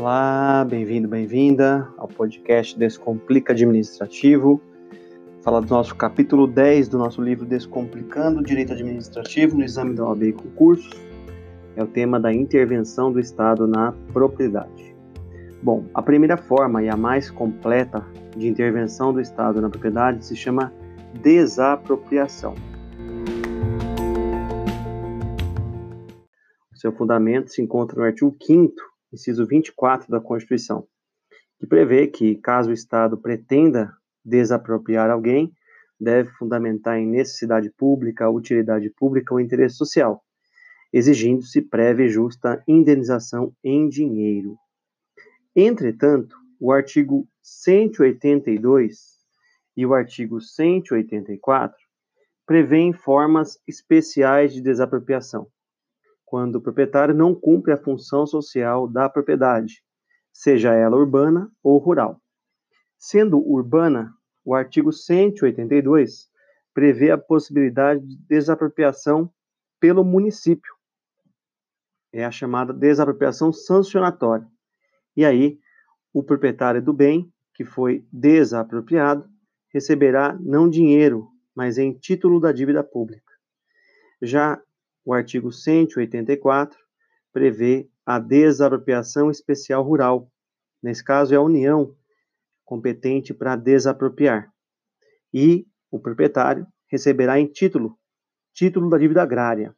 Olá, bem-vindo, bem-vinda ao podcast Descomplica Administrativo. Fala do nosso capítulo 10 do nosso livro Descomplicando Direito Administrativo no exame da OAB e concursos. É o tema da intervenção do Estado na propriedade. Bom, a primeira forma e a mais completa de intervenção do Estado na propriedade se chama desapropriação. Seu fundamento se encontra no artigo 5 inciso 24 da Constituição, que prevê que, caso o Estado pretenda desapropriar alguém, deve fundamentar em necessidade pública, utilidade pública ou interesse social, exigindo-se prévia e justa indenização em dinheiro. Entretanto, o artigo 182 e o artigo 184 prevêem formas especiais de desapropriação, quando o proprietário não cumpre a função social da propriedade, seja ela urbana ou rural. Sendo urbana, o artigo 182 prevê a possibilidade de desapropriação pelo município. É a chamada desapropriação sancionatória. E aí, o proprietário do bem que foi desapropriado receberá não dinheiro, mas em título da dívida pública. Já o artigo 184 prevê a desapropriação especial rural. Nesse caso, é a União competente para desapropriar. E o proprietário receberá em título, título da dívida agrária.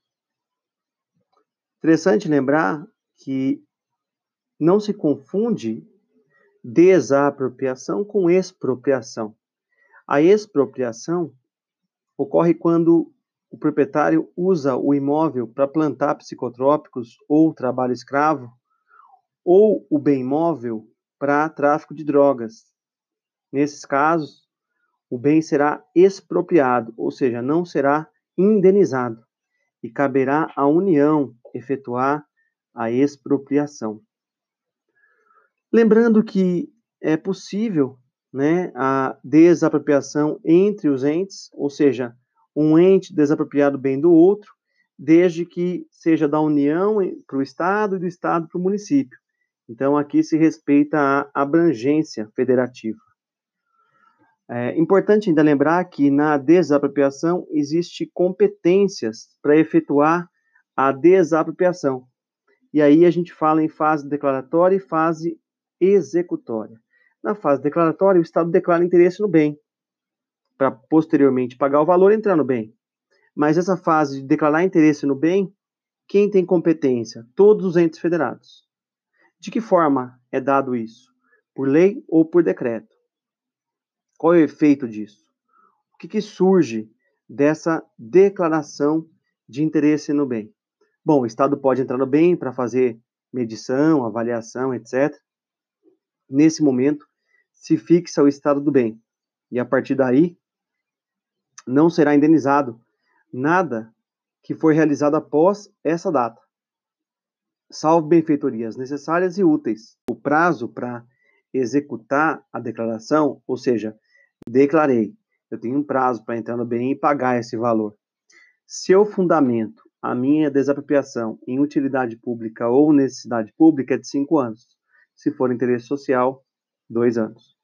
Interessante lembrar que não se confunde desapropriação com expropriação. A expropriação ocorre quando o proprietário usa o imóvel para plantar psicotrópicos ou trabalho escravo, ou o bem móvel para tráfico de drogas. Nesses casos, o bem será expropriado, ou seja, não será indenizado, e caberá à União efetuar a expropriação. Lembrando que é possível né, a desapropriação entre os entes, ou seja, um ente desapropriado bem do outro, desde que seja da União para o Estado e do Estado para o município. Então, aqui se respeita a abrangência federativa. É importante ainda lembrar que na desapropriação existe competências para efetuar a desapropriação. E aí a gente fala em fase declaratória e fase executória. Na fase declaratória, o Estado declara interesse no bem para posteriormente pagar o valor entrar no bem. Mas essa fase de declarar interesse no bem, quem tem competência? Todos os entes federados. De que forma é dado isso? Por lei ou por decreto? Qual é o efeito disso? O que, que surge dessa declaração de interesse no bem? Bom, o Estado pode entrar no bem para fazer medição, avaliação, etc. Nesse momento, se fixa o estado do bem. E a partir daí, não será indenizado nada que for realizado após essa data, salvo benfeitorias necessárias e úteis. O prazo para executar a declaração, ou seja, declarei, eu tenho um prazo para entrar no bem e pagar esse valor. Se eu fundamento a minha desapropriação em utilidade pública ou necessidade pública, é de cinco anos. Se for interesse social, dois anos.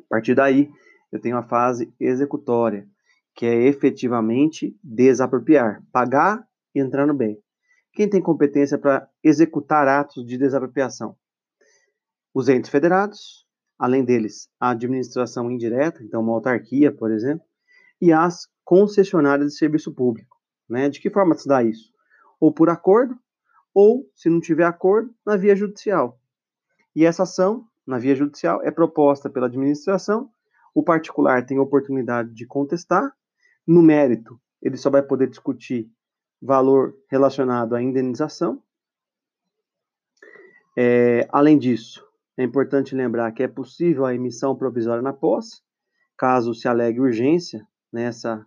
A partir daí, eu tenho a fase executória, que é efetivamente desapropriar, pagar e entrar no bem. Quem tem competência para executar atos de desapropriação? Os entes federados, além deles, a administração indireta, então uma autarquia, por exemplo, e as concessionárias de serviço público. Né? De que forma se dá isso? Ou por acordo, ou, se não tiver acordo, na via judicial. E essa ação, na via judicial, é proposta pela administração o particular tem oportunidade de contestar. No mérito, ele só vai poder discutir valor relacionado à indenização. É, além disso, é importante lembrar que é possível a emissão provisória na posse, caso se alegue urgência nessa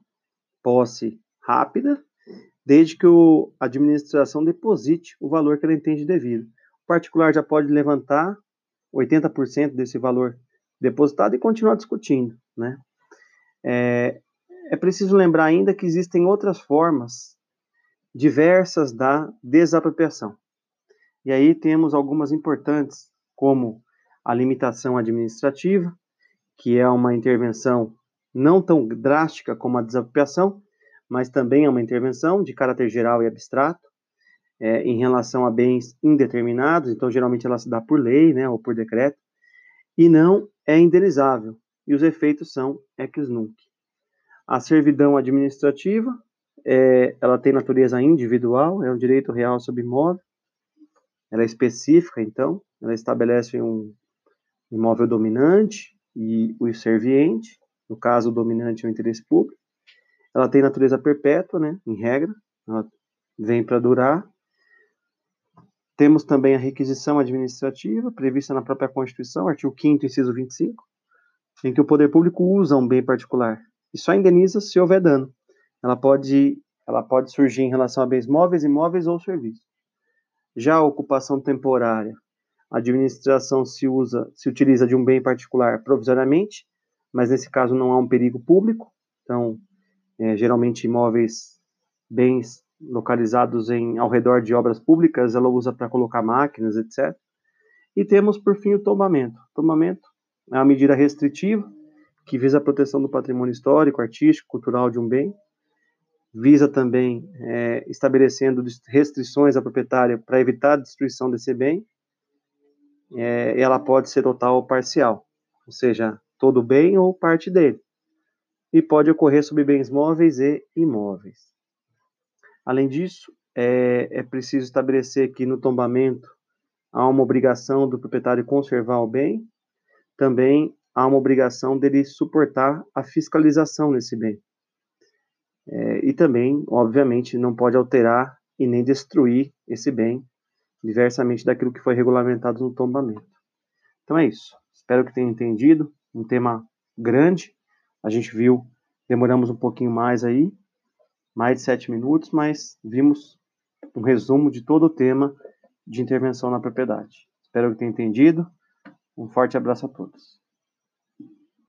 posse rápida, desde que a administração deposite o valor que ela entende devido. O particular já pode levantar 80% desse valor depositado e continuar discutindo, né? É, é preciso lembrar ainda que existem outras formas diversas da desapropriação. E aí temos algumas importantes, como a limitação administrativa, que é uma intervenção não tão drástica como a desapropriação, mas também é uma intervenção de caráter geral e abstrato é, em relação a bens indeterminados, então geralmente ela se dá por lei, né, ou por decreto, e não é indenizável, e os efeitos são ex nunc. A servidão administrativa, é, ela tem natureza individual, é um direito real sobre imóvel, ela é específica, então, ela estabelece um imóvel dominante e o serviente, no caso o dominante é o interesse público, ela tem natureza perpétua, né, em regra, ela vem para durar. Temos também a requisição administrativa, prevista na própria Constituição, artigo 5 inciso 25, em que o poder público usa um bem particular e só indeniza se houver dano. Ela pode, ela pode surgir em relação a bens móveis, imóveis ou serviços. Já a ocupação temporária, a administração se usa, se utiliza de um bem particular provisoriamente, mas nesse caso não há um perigo público, então é, geralmente imóveis, bens localizados em, ao redor de obras públicas, ela usa para colocar máquinas, etc. E temos, por fim, o tombamento. Tombamento é uma medida restritiva que visa a proteção do patrimônio histórico, artístico, cultural de um bem, visa também é, estabelecendo restrições à proprietária para evitar a destruição desse bem, é, ela pode ser total ou parcial, ou seja, todo bem ou parte dele e pode ocorrer sobre bens móveis e imóveis. Além disso, é, é preciso estabelecer que no tombamento há uma obrigação do proprietário conservar o bem, também há uma obrigação dele suportar a fiscalização nesse bem. É, e também, obviamente, não pode alterar e nem destruir esse bem, diversamente daquilo que foi regulamentado no tombamento. Então é isso. Espero que tenham entendido. Um tema grande, a gente viu, demoramos um pouquinho mais aí, mais de sete minutos, mas vimos um resumo de todo o tema de intervenção na propriedade. Espero que tenham entendido. Um forte abraço a todos.